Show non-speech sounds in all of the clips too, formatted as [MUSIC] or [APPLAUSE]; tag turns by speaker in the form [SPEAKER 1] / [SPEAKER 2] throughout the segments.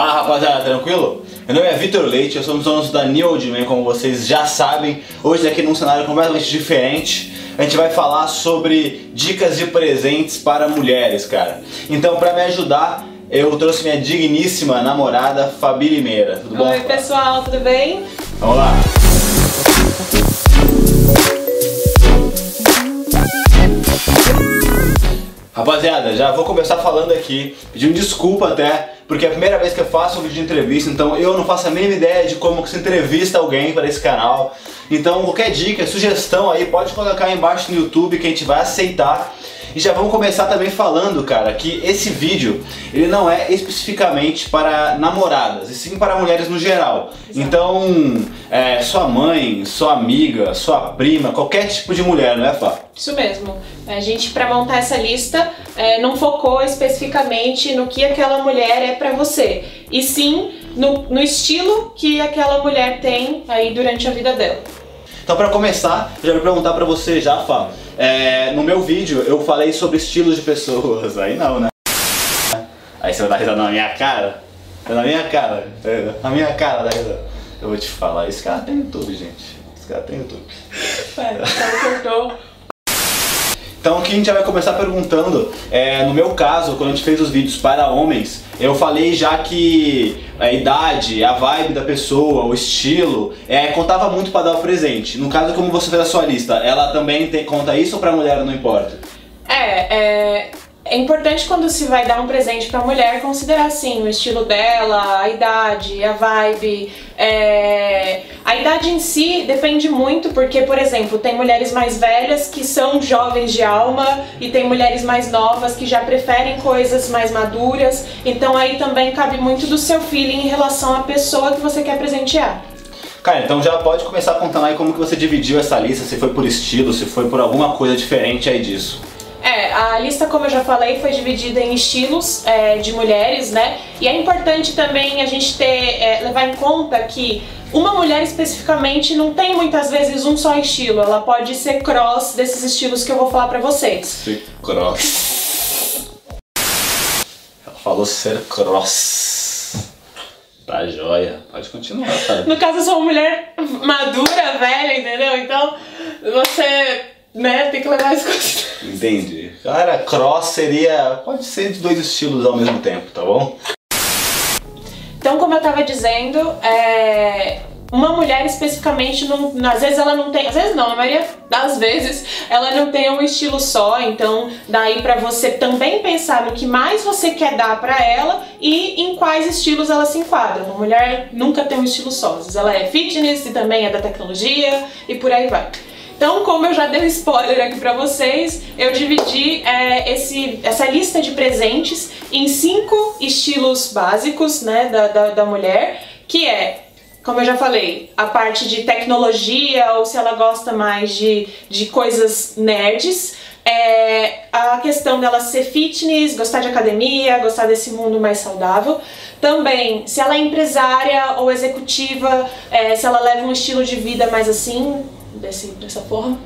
[SPEAKER 1] Fala rapaziada, tranquilo? Meu nome é Vitor Leite, eu sou um dos donos da New Old Man, como vocês já sabem. Hoje aqui num cenário completamente diferente. A gente vai falar sobre dicas de presentes para mulheres, cara. Então, para me ajudar, eu trouxe minha digníssima namorada, Fabi Limeira. Tudo bom?
[SPEAKER 2] Oi, pessoal, tudo bem?
[SPEAKER 1] Vamos lá. Rapaziada, já vou começar falando aqui, pedindo desculpa até, porque é a primeira vez que eu faço um vídeo de entrevista, então eu não faço a mínima ideia de como se entrevista alguém para esse canal. Então qualquer dica, sugestão aí, pode colocar aí embaixo no YouTube que a gente vai aceitar. E já vamos começar também falando, cara, que esse vídeo ele não é especificamente para namoradas, e sim para mulheres no geral. Então, é, sua mãe, sua amiga, sua prima, qualquer tipo de mulher, não é, Fá?
[SPEAKER 2] Isso mesmo. A gente, para montar essa lista, é, não focou especificamente no que aquela mulher é para você, e sim no, no estilo que aquela mulher tem aí durante a vida dela.
[SPEAKER 1] Então, para começar, eu já vou perguntar para você já, Fá. É, no meu vídeo eu falei sobre estilos de pessoas. Aí não, né? Aí você vai dar risada na minha cara? É na minha cara. Na minha cara da risada. Eu vou te falar, esse cara tem YouTube, gente. Esse cara tem YouTube.
[SPEAKER 2] É, cortou.
[SPEAKER 1] Então aqui a gente já vai começar perguntando, é, no meu caso, quando a gente fez os vídeos para homens, eu falei já que a idade, a vibe da pessoa, o estilo, é, contava muito para dar o presente. No caso, como você fez a sua lista, ela também tem, conta isso ou pra mulher não importa?
[SPEAKER 2] É, é, é importante quando se vai dar um presente pra mulher considerar assim o estilo dela, a idade, a vibe. É... A idade em si depende muito, porque, por exemplo, tem mulheres mais velhas que são jovens de alma e tem mulheres mais novas que já preferem coisas mais maduras. Então aí também cabe muito do seu feeling em relação à pessoa que você quer presentear.
[SPEAKER 1] Cara, então já pode começar contando aí como que você dividiu essa lista, se foi por estilo, se foi por alguma coisa diferente aí disso.
[SPEAKER 2] É, a lista, como eu já falei, foi dividida em estilos é, de mulheres, né? E é importante também a gente ter, é, levar em conta que uma mulher especificamente não tem muitas vezes um só estilo, ela pode ser cross desses estilos que eu vou falar pra vocês.
[SPEAKER 1] Ser cross. Ela falou ser cross. Tá joia. Pode continuar, cara.
[SPEAKER 2] No caso, eu sou uma mulher madura, velha, entendeu? Então, você né? Tem que levar isso em consideração.
[SPEAKER 1] Entendi. Cara, cross seria. Pode ser de dois estilos ao mesmo tempo, tá bom?
[SPEAKER 2] Então, como eu tava dizendo, é, uma mulher especificamente, não, às vezes ela não tem, às vezes não, na maioria das vezes, ela não tem um estilo só, então daí para você também pensar no que mais você quer dar para ela e em quais estilos ela se enquadra. Uma mulher nunca tem um estilo só, às vezes ela é fitness e também é da tecnologia e por aí vai. Então, como eu já dei um spoiler aqui pra vocês, eu dividi é, esse, essa lista de presentes em cinco estilos básicos né, da, da, da mulher, que é como eu já falei, a parte de tecnologia ou se ela gosta mais de, de coisas nerds. É, a questão dela ser fitness, gostar de academia, gostar desse mundo mais saudável. Também, se ela é empresária ou executiva, é, se ela leva um estilo de vida mais assim, desse, dessa forma.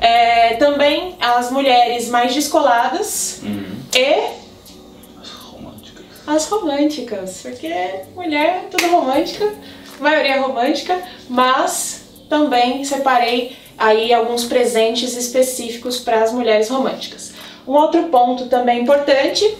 [SPEAKER 2] É, também as mulheres mais descoladas
[SPEAKER 1] uhum.
[SPEAKER 2] e
[SPEAKER 1] as românticas.
[SPEAKER 2] As românticas, porque mulher é tudo romântica, maioria é romântica, mas também separei aí alguns presentes específicos para as mulheres românticas. Um outro ponto também importante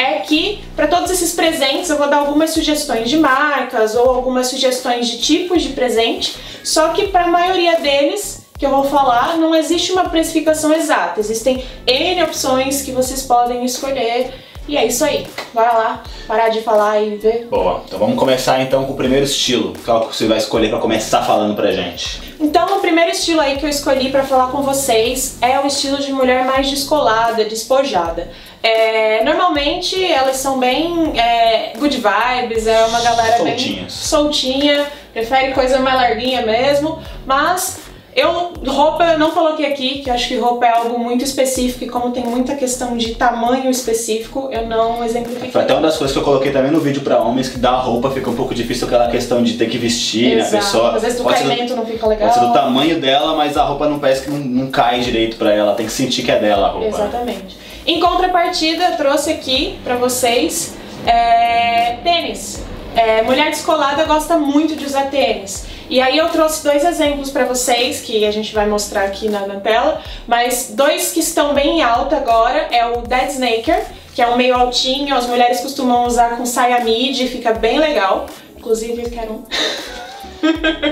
[SPEAKER 2] é que para todos esses presentes eu vou dar algumas sugestões de marcas ou algumas sugestões de tipos de presente, só que para a maioria deles que eu vou falar não existe uma precificação exata, existem N opções que vocês podem escolher e é isso aí. Bora lá, parar de falar e ver.
[SPEAKER 1] Boa, então vamos começar então com o primeiro estilo. Qual que você vai escolher para começar falando pra gente?
[SPEAKER 2] Então, o primeiro estilo aí que eu escolhi para falar com vocês é o estilo de mulher mais descolada, despojada. É, normalmente elas são bem é, good vibes, é uma galera
[SPEAKER 1] Soltinhas.
[SPEAKER 2] bem soltinha, prefere coisa mais larguinha mesmo, mas eu, roupa eu não coloquei aqui, que eu acho que roupa é algo muito específico e como tem muita questão de tamanho específico, eu não exemplifiquei.
[SPEAKER 1] Foi até uma das coisas que eu coloquei também no vídeo pra homens, que dar roupa fica um pouco difícil aquela questão de ter que vestir,
[SPEAKER 2] Exato.
[SPEAKER 1] né, a pessoa.
[SPEAKER 2] Às vezes
[SPEAKER 1] ser
[SPEAKER 2] caimento não fica legal.
[SPEAKER 1] Pode ser do tamanho dela, mas a roupa não parece que não, não cai direito pra ela, tem que sentir que é dela a roupa. né?
[SPEAKER 2] Exatamente. Em contrapartida, trouxe aqui pra vocês é, tênis. É, mulher descolada gosta muito de usar tênis. E aí eu trouxe dois exemplos para vocês que a gente vai mostrar aqui na, na, tela, mas dois que estão bem em alta agora é o Dead Snaker, que é um meio altinho, as mulheres costumam usar com saia midi, fica bem legal. Inclusive quero um.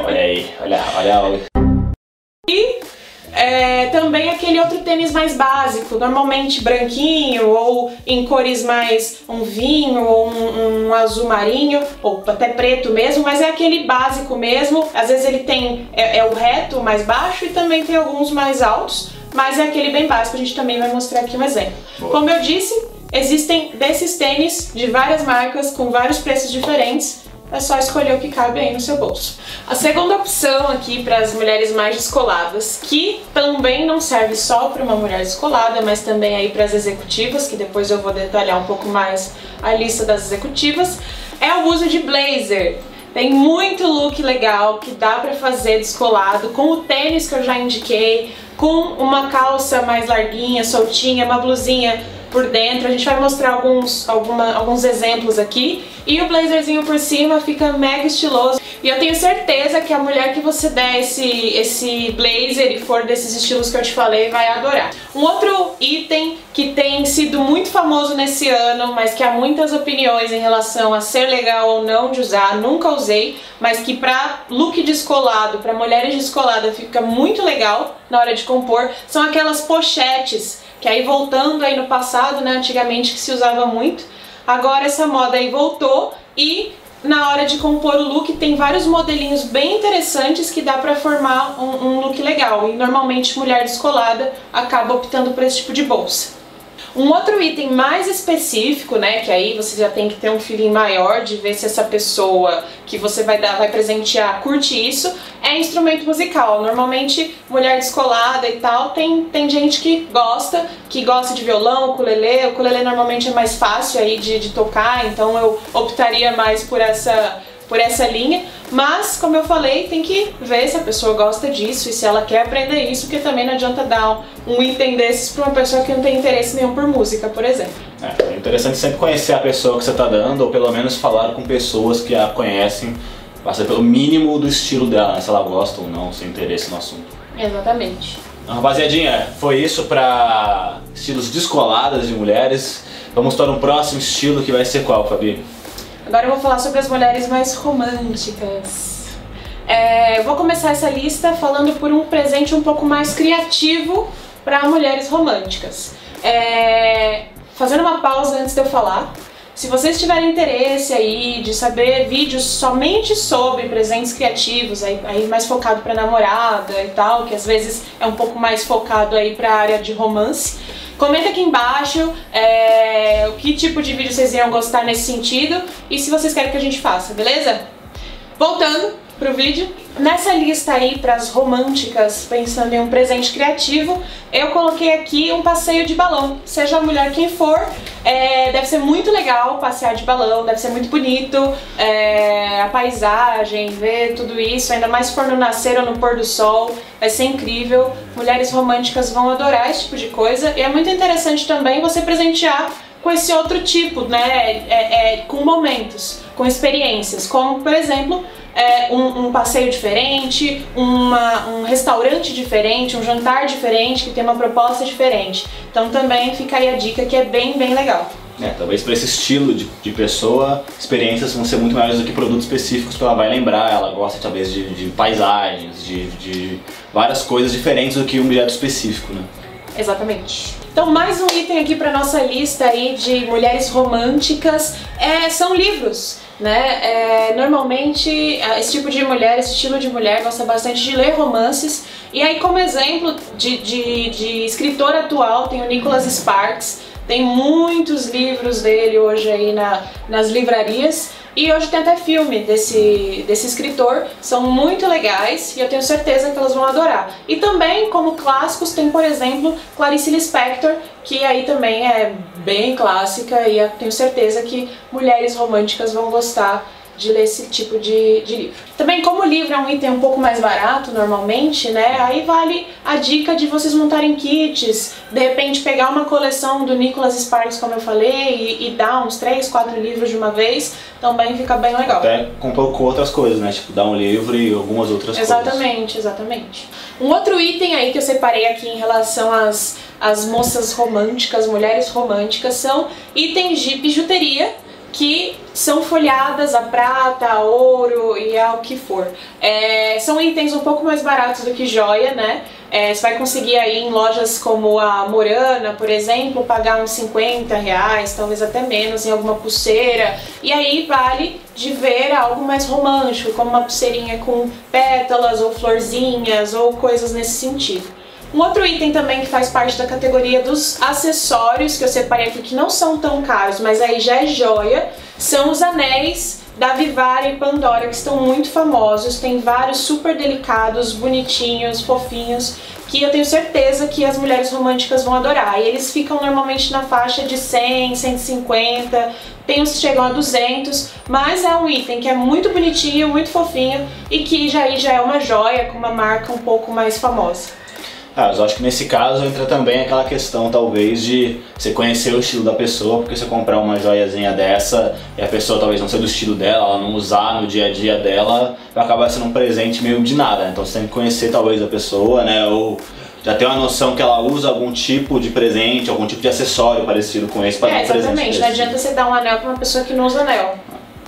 [SPEAKER 1] olha aí, olha, olha.
[SPEAKER 2] E é, também aquele outro tênis mais básico, normalmente branquinho ou em cores mais um vinho ou um, um, azul marinho ou até preto mesmo, mas é aquele básico mesmo. Às vezes ele tem é, é o reto mais baixo e também tem alguns mais altos, mas é aquele bem básico. A gente também vai mostrar aqui um exemplo. Como eu disse, existem desses tênis de várias marcas com vários preços diferentes é só escolher o que cabe aí no seu bolso. A segunda opção aqui para as mulheres mais descoladas, que também não serve só para uma mulher descolada, mas também aí para as executivas, que depois eu vou detalhar um pouco mais a lista das executivas, é o uso de blazer. Tem muito look legal que dá para fazer descolado, com o tênis que eu já indiquei, com uma calça mais larguinha, soltinha, uma blusinha por dentro. A gente vai mostrar alguns, alguma, alguns exemplos aqui. E o blazerzinho por cima fica mega estiloso. E eu tenho certeza que a mulher que você der esse, esse blazer e for desses estilos que eu te falei vai adorar. Um outro item que tem sido muito famoso nesse ano, mas que há muitas opiniões em relação a ser legal ou não de usar, nunca usei, mas que pra look descolado, pra mulheres descoladas fica muito legal na hora de compor, são aquelas pochetes que aí voltando aí no passado, né, antigamente que se usava muito, agora essa moda aí voltou e na hora de compor o look tem vários modelinhos bem interessantes que dá pra formar um, um look legal e normalmente mulher descolada acaba optando por esse tipo de bolsa. Um outro item mais específico, né, que aí você já tem que ter um feeling maior de ver se essa pessoa que você vai dar, vai presentear, curte isso, é instrumento musical. Normalmente, mulher descolada e tal, tem, tem gente que gosta, que gosta de violão, ukulele. O ukulele normalmente é mais fácil aí de, de tocar, então eu optaria mais por essa por essa linha, mas como eu falei, tem que ver se a pessoa gosta disso e se ela quer aprender isso, porque também não adianta dar um item desses para uma pessoa que não tem interesse nenhum por música, por exemplo.
[SPEAKER 1] É, é interessante sempre conhecer a pessoa que você está dando, ou pelo menos falar com pessoas que a conhecem, passa pelo mínimo do estilo dela, né? se ela gosta ou não, sem interesse no assunto.
[SPEAKER 2] Exatamente.
[SPEAKER 1] Então, rapaziadinha, foi isso para estilos descoladas de mulheres. Vamos para um próximo estilo que vai ser qual, Fabi?
[SPEAKER 2] Agora eu vou falar sobre as mulheres mais românticas. É, vou começar essa lista falando por um presente um pouco mais criativo para mulheres românticas. É, fazendo uma pausa antes de eu falar, se vocês tiverem interesse aí de saber vídeos somente sobre presentes criativos, aí, aí mais focado para namorada e tal, que às vezes é um pouco mais focado aí para área de romance, Comenta aqui embaixo é, o que tipo de vídeo vocês iam gostar nesse sentido e se vocês querem que a gente faça, beleza? Voltando pro vídeo, nessa lista aí para as românticas, pensando em um presente criativo, eu coloquei aqui um passeio de balão. Seja a mulher quem for, é, deve ser muito legal passear de balão, deve ser muito bonito, é, a paisagem, ver tudo isso, ainda mais se for no nascer ou no pôr do sol, vai ser incrível. Mulheres românticas vão adorar esse tipo de coisa e é muito interessante também você presentear com esse outro tipo, né, é, é com momentos, com experiências, como por exemplo é, um, um, passeio diferente, uma, um restaurante diferente, um jantar diferente, que tem uma proposta diferente. Então também fica aí a dica que é bem, bem legal.
[SPEAKER 1] É, talvez para esse estilo de, de pessoa, experiências vão ser muito maiores do que produtos específicos que ela vai lembrar. Ela gosta talvez de, de paisagens, de, de várias coisas diferentes do que um objeto específico, né?
[SPEAKER 2] Exatamente. Então mais um item aqui para nossa lista aí de mulheres românticas é, são livros. Né? É, normalmente é, esse tipo de mulher, esse estilo de mulher gosta bastante de ler romances. E aí como exemplo de, de, de escritor atual tem o Nicholas Sparks, tem muitos livros dele hoje aí na, nas livrarias e hoje tem até filme desse, desse escritor, são muito legais e eu tenho certeza que elas vão adorar. E também, como clássicos, tem, por exemplo, Clarice Lispector, que aí também é bem clássica e eu tenho certeza que mulheres românticas vão gostar de ler esse tipo de, de livro. Também, como o livro é um item um pouco mais barato normalmente, né? Aí vale a dica de vocês montarem kits, de repente pegar uma coleção do Nicholas Sparks, como eu falei, e, e dar uns 3, 4 livros de uma vez, também fica bem legal.
[SPEAKER 1] Até compor com outras coisas, né? Tipo, dar um livro e algumas outras
[SPEAKER 2] exatamente,
[SPEAKER 1] coisas.
[SPEAKER 2] Exatamente, exatamente. Um outro item aí que eu separei aqui em relação às, às moças românticas, mulheres românticas, são itens de bijuteria que são folhadas a prata, a ouro e ao que for. É, são itens um pouco mais baratos do que joia, né? É, você vai conseguir aí em lojas como a Morana, por exemplo, pagar uns 50 reais, talvez até menos, em alguma pulseira. E aí vale de ver algo mais romântico, como uma pulseirinha com pétalas ou florzinhas ou coisas nesse sentido. Um outro item também que faz parte da categoria dos acessórios, que eu separei aqui, que não são tão caros, mas aí já é joia, são os anéis da Vivara e Pandora, que estão muito famosos, tem vários super delicados, bonitinhos, fofinhos, que eu tenho certeza que as mulheres românticas vão adorar. E eles ficam normalmente na faixa de 100, 150, tem uns que chegam a 200, mas é um item que é muito bonitinho, muito fofinho e que já, já é uma joia com uma marca um pouco mais famosa.
[SPEAKER 1] Ah, eu acho que nesse caso entra também aquela questão, talvez, de você conhecer o estilo da pessoa, porque você comprar uma joiazinha dessa e a pessoa talvez não ser do estilo dela, ela não usar no dia a dia dela, vai acabar sendo um presente meio de nada. Então você tem que conhecer talvez a pessoa, né? Ou já ter uma noção que ela usa algum tipo de presente, algum tipo de acessório parecido com esse para
[SPEAKER 2] é, um presente. Exatamente, não adianta você dar um anel para uma pessoa que não usa anel.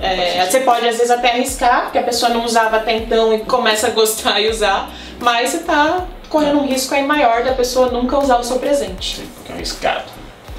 [SPEAKER 2] É, você pode às vezes até arriscar, porque a pessoa não usava até então e começa a gostar e usar, mas você tá correndo um risco aí maior da pessoa nunca usar o seu presente.
[SPEAKER 1] Sim, porque é arriscado.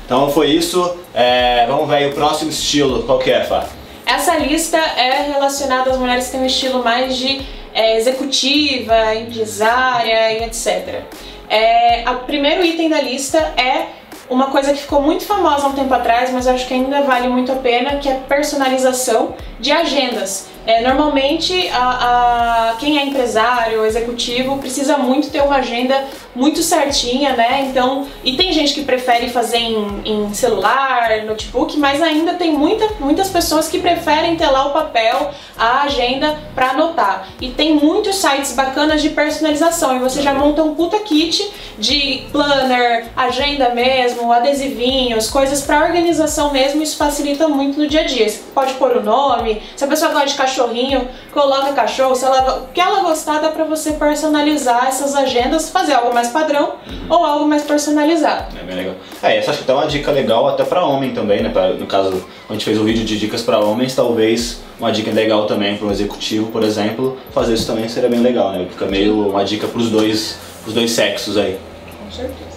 [SPEAKER 1] Então foi isso. É, vamos ver aí o próximo estilo. Qual que é, Fá?
[SPEAKER 2] Essa lista é relacionada às mulheres que têm um estilo mais de é, executiva, empresária e etc. É, o primeiro item da lista é uma coisa que ficou muito famosa há um tempo atrás, mas eu acho que ainda vale muito a pena, que é personalização de agendas. É, normalmente, a, a, quem é empresário executivo precisa muito ter uma agenda muito certinha, né? Então, e tem gente que prefere fazer em, em celular, notebook, mas ainda tem muita, muitas pessoas que preferem ter lá o papel, a agenda para anotar. E tem muitos sites bacanas de personalização e você já monta um puta kit de planner, agenda mesmo, adesivinhos, coisas para organização mesmo. Isso facilita muito no dia a dia. Você pode pôr o nome, se a pessoa gosta de cachorrinho, coloca cachorro, se ela, o que ela gostar dá para você personalizar essas agendas, fazer algo mais padrão uhum. ou algo mais personalizado.
[SPEAKER 1] É bem legal. É, essa acho que é uma dica legal até para homem também, né? Pra, no caso, a gente fez um vídeo de dicas para homens, talvez uma dica legal também para um executivo, por exemplo, fazer isso também seria bem legal, né? Fica meio uma dica para os dois, os dois sexos aí.
[SPEAKER 2] Com certeza.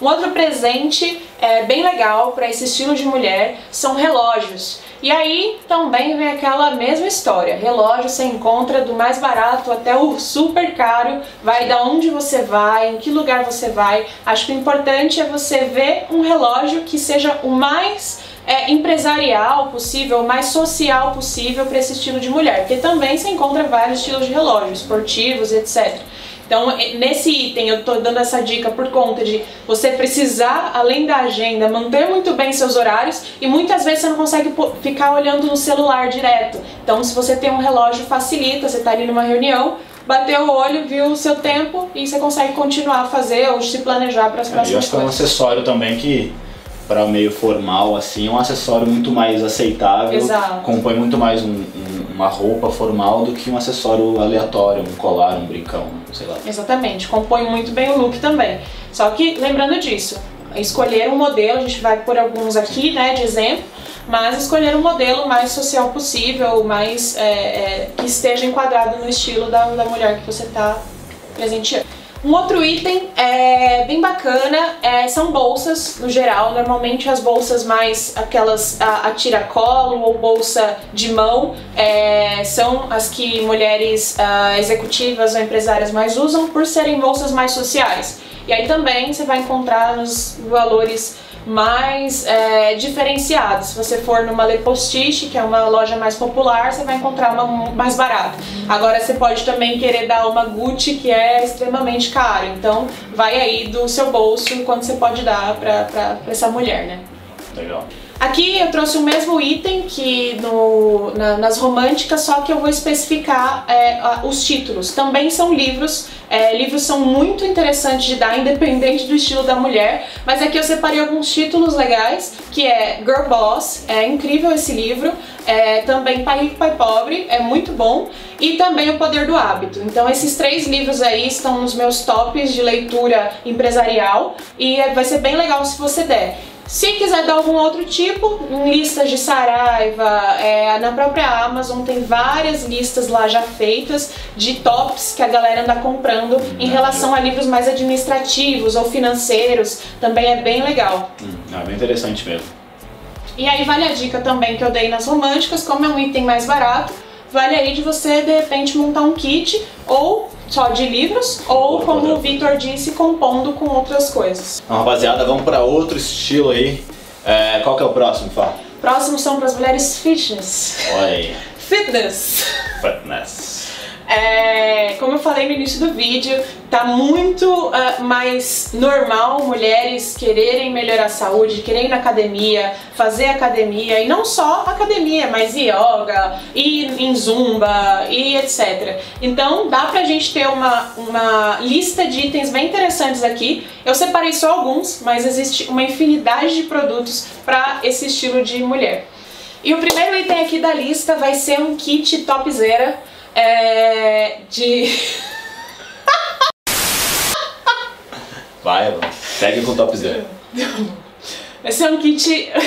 [SPEAKER 2] Um outro presente é, bem legal para esse estilo de mulher são relógios. E aí também vem aquela mesma história. Relógio você encontra do mais barato até o super caro, vai da onde você vai, em que lugar você vai. Acho que o importante é você ver um relógio que seja o mais é, empresarial possível, o mais social possível para esse estilo de mulher, porque também se encontra vários estilos de relógios, esportivos, etc. Então, nesse item, eu estou dando essa dica por conta de você precisar, além da agenda, manter muito bem seus horários e muitas vezes você não consegue ficar olhando no celular direto. Então, se você tem um relógio, facilita, você está ali numa reunião, bateu o olho, viu o seu tempo e você consegue continuar a fazer ou se planejar para as próximas
[SPEAKER 1] é, eu acho que é um acessório também que para meio formal assim, é um acessório muito mais aceitável,
[SPEAKER 2] Exato.
[SPEAKER 1] compõe muito mais um, um uma roupa formal do que um acessório aleatório, um colar, um brincão, sei lá.
[SPEAKER 2] Exatamente, compõe muito bem o look também. Só que lembrando disso, escolher um modelo, a gente vai por alguns aqui, né, de exemplo, mas escolher um modelo mais social possível, mais é, é, que esteja enquadrado no estilo da, da mulher que você está presenteando. Um outro item é bem bacana é, são bolsas no geral. Normalmente as bolsas mais aquelas a, a tiracolo ou bolsa de mão é, são as que mulheres uh, executivas ou empresárias mais usam por serem bolsas mais sociais. E aí também você vai encontrar nos valores mais é, diferenciados. Se você for numa Le Postiche, que é uma loja mais popular, você vai encontrar uma mais barata. Agora você pode também querer dar uma Gucci, que é extremamente caro. Então vai aí do seu bolso quanto você pode dar para essa mulher, né?
[SPEAKER 1] Legal.
[SPEAKER 2] Aqui eu trouxe o mesmo item que no, na, nas românticas, só que eu vou especificar é, os títulos. Também são livros, é, livros são muito interessantes de dar, [LAUGHS] independente do estilo da mulher, mas aqui eu separei alguns títulos legais, que é Girl Boss, é incrível esse livro, é, também Pai Rico, Pai Pobre, é muito bom, e também O Poder do Hábito. Então esses três livros aí estão nos meus tops de leitura empresarial e vai ser bem legal se você der. Se quiser dar algum outro tipo, listas de Saraiva, é, na própria Amazon tem várias listas lá já feitas de tops que a galera anda comprando hum, em relação a livros mais administrativos ou financeiros, também é bem legal.
[SPEAKER 1] Hum, é bem interessante mesmo.
[SPEAKER 2] E aí vale a dica também que eu dei nas românticas, como é um item mais barato, vale aí de você de repente montar um kit ou só de livros ou como o Victor disse, compondo com outras coisas.
[SPEAKER 1] Então, rapaziada, vamos para outro estilo aí. É, qual que é o próximo, Fá?
[SPEAKER 2] Próximo são para as mulheres fitness.
[SPEAKER 1] Oi.
[SPEAKER 2] Fitness.
[SPEAKER 1] Fitness.
[SPEAKER 2] É, como eu falei no início do vídeo, tá muito uh, mais normal mulheres quererem melhorar a saúde, quererem ir na academia, fazer academia, e não só academia, mas yoga, ir em zumba e etc. Então dá pra gente ter uma, uma lista de itens bem interessantes aqui. Eu separei só alguns, mas existe uma infinidade de produtos para esse estilo de mulher. E o primeiro item aqui da lista vai ser um kit topzera é, de. [LAUGHS]
[SPEAKER 1] Vai, mano. Segue com o top zero. [LAUGHS]
[SPEAKER 2] Vai ser um kit. [LAUGHS]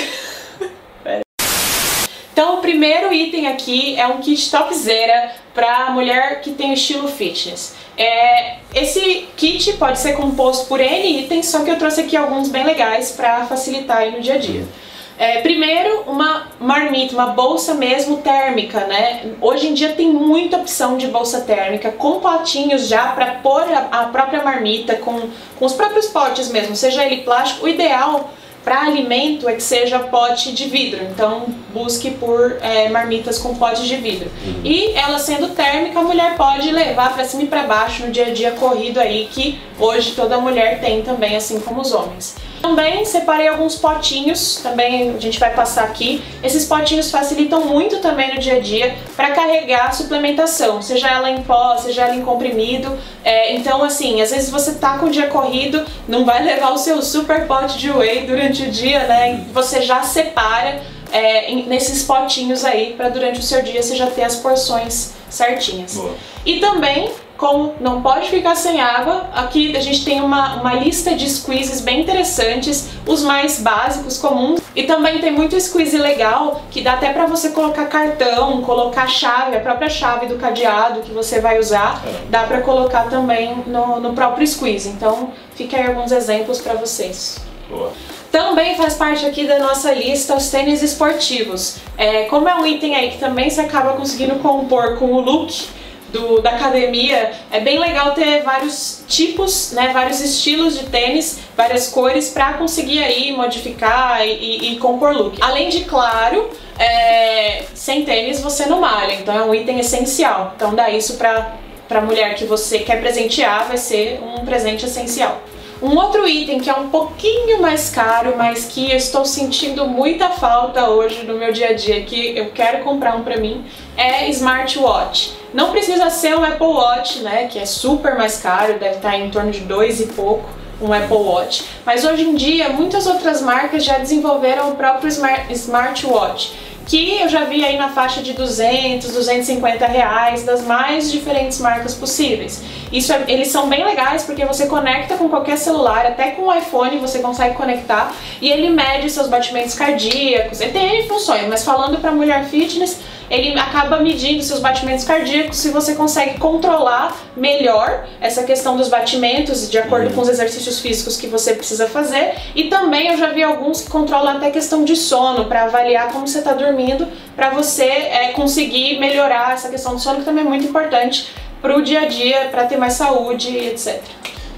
[SPEAKER 2] Então, o primeiro item aqui é um kit topzera para mulher que tem o estilo fitness. É, esse kit pode ser composto por N itens, só que eu trouxe aqui alguns bem legais para facilitar no dia a dia. É, primeiro, uma marmita, uma bolsa mesmo térmica, né? Hoje em dia tem muita opção de bolsa térmica, com potinhos já para pôr a, a, própria marmita, com, com os próprios potes mesmo, seja ele plástico. O ideal para alimento é que seja pote de vidro, então busque por é, marmitas com potes de vidro. Uhum. E ela sendo térmica, a mulher pode levar para cima e para baixo no dia a dia corrido aí, que hoje toda mulher tem também, assim como os homens. Também separei alguns potinhos, também a gente vai passar aqui. Esses potinhos facilitam muito também no dia a dia para carregar a suplementação, seja ela em pó, seja ela em comprimido. É, então, assim, às vezes você tá com o dia corrido, não vai levar o seu super pote de whey durante o dia, né? Você já separa é, nesses potinhos aí para durante o seu dia você já ter as porções certinhas. Boa. E também como não pode ficar sem água, aqui a gente tem uma, uma lista de squeezes bem interessantes, os mais básicos, comuns, e também tem muito squeeze legal que dá até para você colocar cartão, colocar chave, a própria chave do cadeado que você vai usar, é. dá para colocar também no, no próprio squeeze. Então, fica aí alguns exemplos para vocês.
[SPEAKER 1] Boa.
[SPEAKER 2] Também faz parte aqui da nossa lista os tênis esportivos. É, como é um item aí que também se acaba conseguindo compor com o look, do, da academia, é bem legal ter vários tipos, né, vários estilos de tênis, várias cores para conseguir aí modificar e, e, e, compor look. Além de, claro, é, sem tênis você não malha, então é um item essencial. Então dá isso para para mulher que você quer presentear, vai ser um presente essencial. Um outro item que é um pouquinho mais caro, mas que eu estou sentindo muita falta hoje no meu dia a dia, que eu quero comprar um para mim, é smartwatch. Não precisa ser um Apple Watch, né, que é super mais caro, deve estar em torno de dois e pouco um Apple Watch. Mas hoje em dia, muitas outras marcas já desenvolveram o próprio smartwatch que eu já vi aí na faixa de 200, 250 reais das mais diferentes marcas possíveis. Isso é, eles são bem legais porque você conecta com qualquer celular, até com o iPhone você consegue conectar e ele mede seus batimentos cardíacos. Ele tem funções, mas falando para mulher fitness, ele acaba medindo seus batimentos cardíacos se você consegue controlar melhor essa questão dos batimentos de acordo uhum. com os exercícios físicos que você precisa fazer. E também eu já vi alguns que controlam até questão de sono para avaliar como você está dormindo, para você é, conseguir melhorar essa questão do sono que também é muito importante para o dia a dia, para ter mais saúde, etc.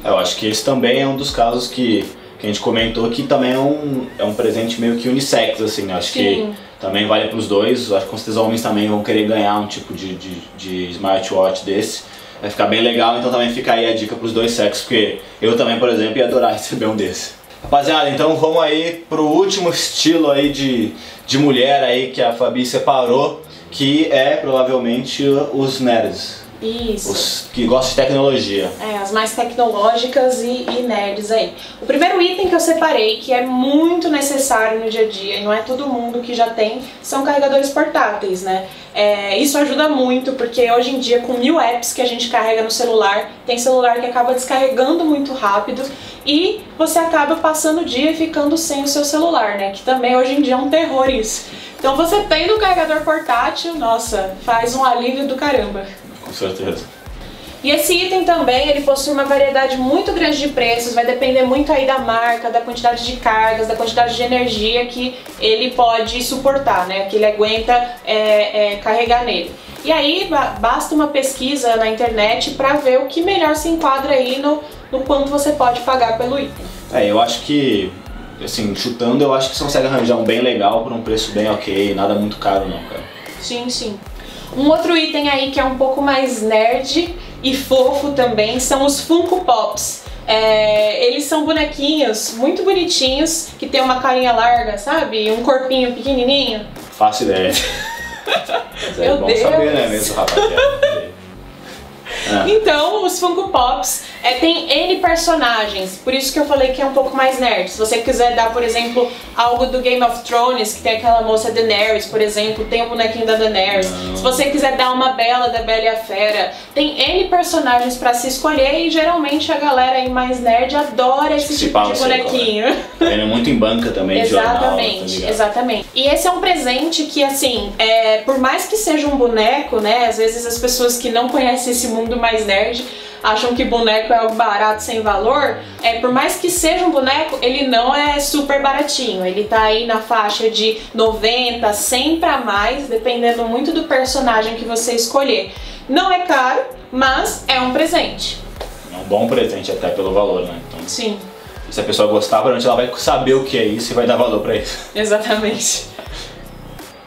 [SPEAKER 1] Eu acho que esse também é um dos casos que, que a gente comentou que também é um, é um presente meio que unissex, assim, né? Acho Sim. que também vale para os dois. Acho que com certeza homens também vão querer ganhar um tipo de, de, de smartwatch desse. Vai ficar bem legal, então também fica aí a dica para os dois sexos, porque eu também, por exemplo, ia adorar [LAUGHS] receber um desse. Rapaziada, então vamos aí pro último estilo aí de, de mulher aí que a Fabi separou, que é provavelmente os nerds.
[SPEAKER 2] Isso.
[SPEAKER 1] Os que gostam de tecnologia.
[SPEAKER 2] É, as mais tecnológicas e, e, nerds aí. O primeiro item que eu separei, que é muito necessário no dia a dia, e não é todo mundo que já tem, são carregadores portáteis, né? É, isso ajuda muito, porque hoje em dia, com mil apps que a gente carrega no celular, tem celular que acaba descarregando muito rápido e você acaba passando o dia e ficando sem o seu celular, né? Que também hoje em dia é um terror isso. Então você tendo um carregador portátil, nossa, faz um alívio do caramba.
[SPEAKER 1] Com certeza.
[SPEAKER 2] E esse item também, ele possui uma variedade muito grande de preços, vai depender muito aí da marca, da quantidade de cargas, da quantidade de energia que ele pode suportar, né? Que ele aguenta é, é, carregar nele. E aí basta uma pesquisa na internet para ver o que melhor se enquadra aí no, no quanto você pode pagar pelo item.
[SPEAKER 1] É, eu acho que, assim, chutando, eu acho que você consegue arranjar um bem legal por um preço bem ok, nada muito caro não, cara.
[SPEAKER 2] Sim, sim. Um outro item aí que é um pouco mais nerd e fofo também são os Funko Pops. É, eles são bonequinhos muito bonitinhos, que tem uma carinha larga, sabe? Um corpinho pequenininho.
[SPEAKER 1] Fácil ideia. [LAUGHS] Mas é Meu bom Deus. saber, né, mesmo, rapaziada?
[SPEAKER 2] É. [LAUGHS] Então, os Funko Pops é, tem N personagens, por isso que eu falei que é um pouco mais nerd. Se você quiser dar, por exemplo, algo do Game of Thrones, que tem aquela moça Daenerys, por exemplo, tem o bonequinho da Daenerys. Não. Se você quiser dar uma Bela da Bela e a Fera, tem N personagens para se escolher e geralmente a galera aí mais nerd adora esse tipo de bonequinho.
[SPEAKER 1] Tem [LAUGHS] muito em banca também,
[SPEAKER 2] Exatamente,
[SPEAKER 1] jornal,
[SPEAKER 2] tá exatamente. E esse é um presente que, assim, é, por mais que seja um boneco, né, às vezes as pessoas que não conhecem esse mundo mais nerd acham que boneco é algo barato sem valor, é por mais que seja um boneco, ele não é super baratinho. Ele tá aí na faixa de 90, 100 para mais, dependendo muito do personagem que você escolher. Não é caro, mas é um presente.
[SPEAKER 1] É um bom presente até pelo valor, né?
[SPEAKER 2] Então, Sim.
[SPEAKER 1] Se a pessoa gostar, provavelmente ela vai saber o que é isso e vai dar valor para isso.
[SPEAKER 2] Exatamente.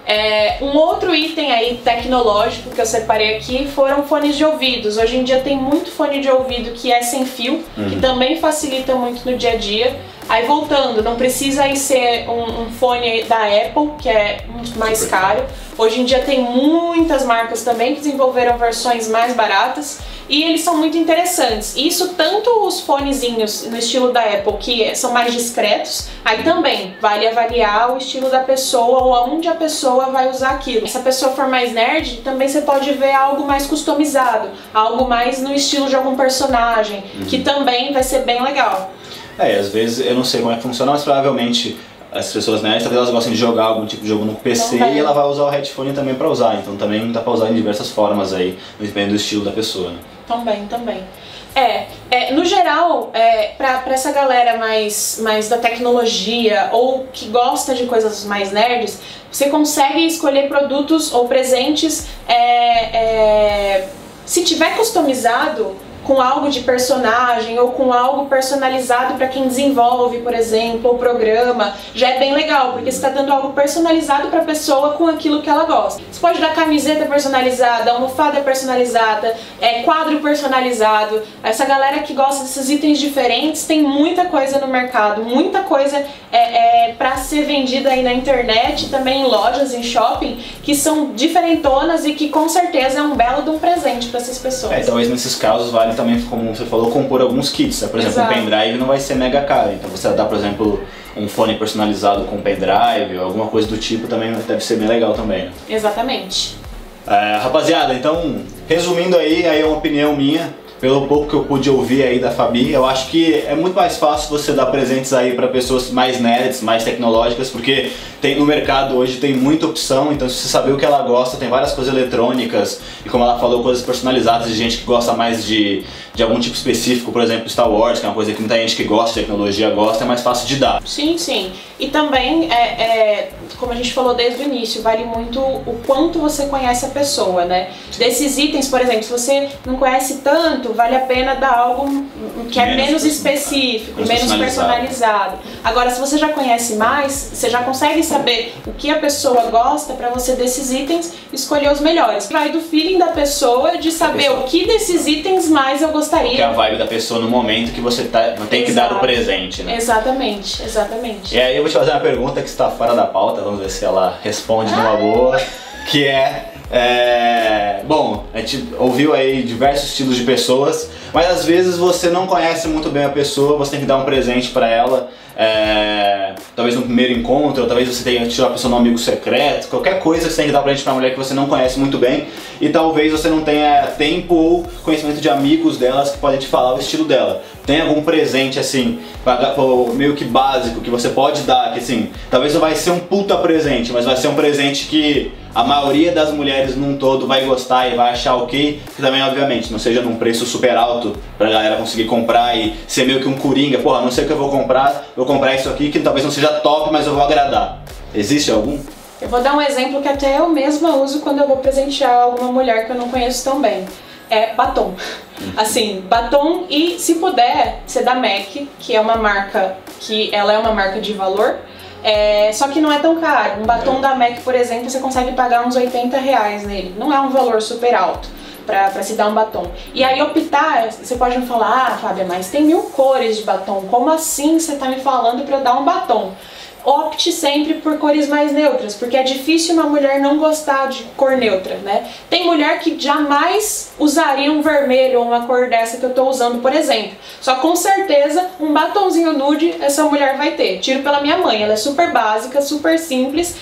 [SPEAKER 2] É, um outro item aí tecnológico que eu separei aqui foram fones de ouvidos. Hoje em dia tem muito fone de ouvido que é sem fio, uhum. que também facilita muito no dia a dia. Aí voltando, não precisa aí ser um, um fone da Apple, que é mais caro. Hoje em dia tem muitas marcas também que desenvolveram versões mais baratas e eles são muito interessantes. Isso tanto os fonezinhos no estilo da Apple, que são mais discretos, aí também vale avaliar o estilo da pessoa ou aonde a pessoa vai usar aquilo. Se a pessoa for mais nerd, também você pode ver algo mais customizado, algo mais no estilo de algum personagem, uhum. que também vai ser bem legal.
[SPEAKER 1] É, às vezes eu não sei como é que funciona, mas provavelmente as pessoas nerds, talvez elas gostem de jogar algum tipo de jogo no PC e ela vai usar o headphone também para usar. Então também dá para usar em diversas formas aí, dependendo do estilo da pessoa. Né?
[SPEAKER 2] Também, também. É, é, no geral, é, pra, pra essa galera mais, mais da tecnologia ou que gosta de coisas mais nerds, você consegue escolher produtos ou presentes é, é se tiver customizado com algo de personagem ou com algo personalizado para quem desenvolve, por exemplo, o programa, já é bem legal, porque você está dando algo personalizado para a pessoa com aquilo que ela gosta. Você pode dar camiseta personalizada, almofada personalizada, é, quadro personalizado. Essa galera que gosta desses itens diferentes tem muita coisa no mercado, muita coisa é, é para ser vendida aí na internet, também em lojas, em shopping, que são diferentonas e que com certeza é um belo de um presente para essas pessoas.
[SPEAKER 1] É, talvez nesses casos vale também, como você falou, compor alguns kits. Né? Por exemplo, Exato. um pendrive não vai ser mega caro. Então você dá, por exemplo, um fone personalizado com pendrive, alguma coisa do tipo também deve ser bem legal também. Né?
[SPEAKER 2] Exatamente.
[SPEAKER 1] É, rapaziada, então, resumindo aí, aí é uma opinião minha pelo pouco que eu pude ouvir aí da Fabi, eu acho que é muito mais fácil você dar presentes aí para pessoas mais nerds, mais tecnológicas, porque tem no mercado hoje tem muita opção, então se você saber o que ela gosta, tem várias coisas eletrônicas e como ela falou, coisas personalizadas de gente que gosta mais de, de algum tipo específico, por exemplo, Star Wars, que é uma coisa que muita gente que gosta de tecnologia gosta, é mais fácil de dar.
[SPEAKER 2] Sim, sim. E também, é, é, como a gente falou desde o início, vale muito o quanto você conhece a pessoa, né? Desses itens, por exemplo, se você não conhece tanto, vale a pena dar algo que é menos, específico, menos personalizado. Agora, se você já conhece mais, você já consegue saber o que a pessoa gosta para você desses itens escolher os melhores. Vai do feeling da pessoa de saber pessoa. o que desses itens mais eu gostaria.
[SPEAKER 1] Que é a vibe da pessoa no momento que você tá, tem que dar o presente, né?
[SPEAKER 2] Exatamente, exatamente.
[SPEAKER 1] E aí eu vou te fazer uma pergunta que está fora da pauta, vamos ver se ela responde ah. numa boa, que é é, bom, a gente ouviu aí diversos estilos de pessoas, mas às vezes você não conhece muito bem a pessoa, você tem que dar um presente para ela. É, talvez no primeiro encontro, ou talvez você tenha tirar a pessoa no amigo secreto, qualquer coisa que você tem que dar presente pra mulher que você não conhece muito bem e talvez você não tenha tempo ou conhecimento de amigos delas que podem te falar o estilo dela. Tem algum presente assim, meio que básico que você pode dar, que assim, talvez não vai ser um puta presente, mas vai ser um presente que a maioria das mulheres num todo vai gostar e vai achar ok, que também, obviamente, não seja num preço super alto pra galera conseguir comprar e ser meio que um coringa, porra, não sei o que eu vou comprar, vou comprar isso aqui que talvez não seja top, mas eu vou agradar. Existe algum?
[SPEAKER 2] Eu vou dar um exemplo que até eu mesma uso quando eu vou presentear alguma mulher que eu não conheço tão bem. É batom. Assim, batom e se puder, ser da MAC, que é uma marca que ela é uma marca de valor, é, só que não é tão caro. Um batom da MAC, por exemplo, você consegue pagar uns 80 reais nele. Não é um valor super alto para se dar um batom. E aí optar, você pode me falar, ah, Fábia, mas tem mil cores de batom. Como assim você tá me falando para dar um batom? Opte sempre por cores mais neutras, porque é difícil uma mulher não gostar de cor neutra, né? Tem mulher que jamais usaria um vermelho ou uma cor dessa que eu tô usando, por exemplo. Só com certeza um batonzinho nude essa mulher vai ter. Tiro pela minha mãe, ela é super básica, super simples.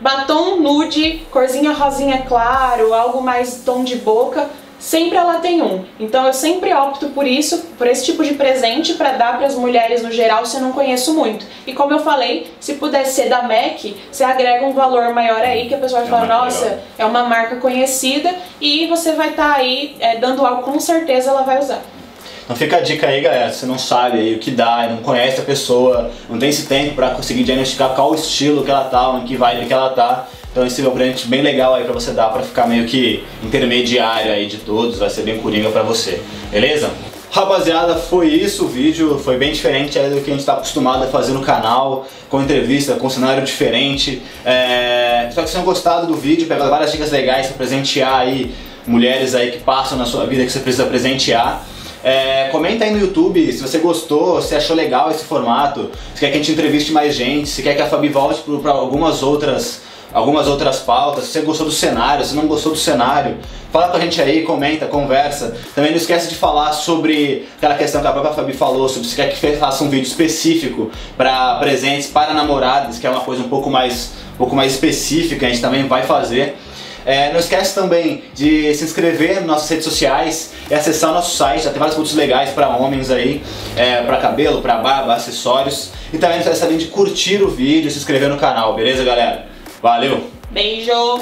[SPEAKER 2] Batom nude, corzinha rosinha claro, algo mais tom de boca, sempre ela tem um. Então eu sempre opto por isso, por esse tipo de presente para dar para as mulheres no geral se eu não conheço muito. E como eu falei, se puder ser da MAC, você agrega um valor maior aí que a pessoa vai é falar, nossa, é uma marca conhecida e você vai estar tá aí é, dando algo com certeza ela vai usar.
[SPEAKER 1] Então fica a dica aí, galera, você não sabe aí o que dá, não conhece a pessoa, não tem esse tempo para conseguir diagnosticar qual o estilo que ela tá, em que vibe que ela tá, então esse é um presente bem legal aí pra você dar pra ficar meio que intermediário aí de todos, vai ser bem coringa pra você, beleza? Rapaziada, foi isso o vídeo, foi bem diferente do que a gente está acostumado a fazer no canal, com entrevista, com cenário diferente. É... Espero que vocês tenham gostado do vídeo, pegado várias dicas legais para presentear aí mulheres aí que passam na sua vida que você precisa presentear. É, comenta aí no YouTube se você gostou, se achou legal esse formato, se quer que a gente entreviste mais gente, se quer que a Fabi volte para algumas outras algumas outras pautas, se você gostou do cenário, se não gostou do cenário, fala com a gente aí, comenta, conversa. Também não esquece de falar sobre aquela questão que a própria Fabi falou, sobre se quer que faça um vídeo específico para presentes para namoradas, que é uma coisa um pouco mais, um pouco mais específica, a gente também vai fazer. É, não esquece também de se inscrever nas nossas redes sociais e acessar o nosso site, já tem vários produtos legais para homens aí, é, para cabelo, para barba, acessórios. E também não esquece também de curtir o vídeo e se inscrever no canal, beleza galera? Valeu!
[SPEAKER 2] Beijo!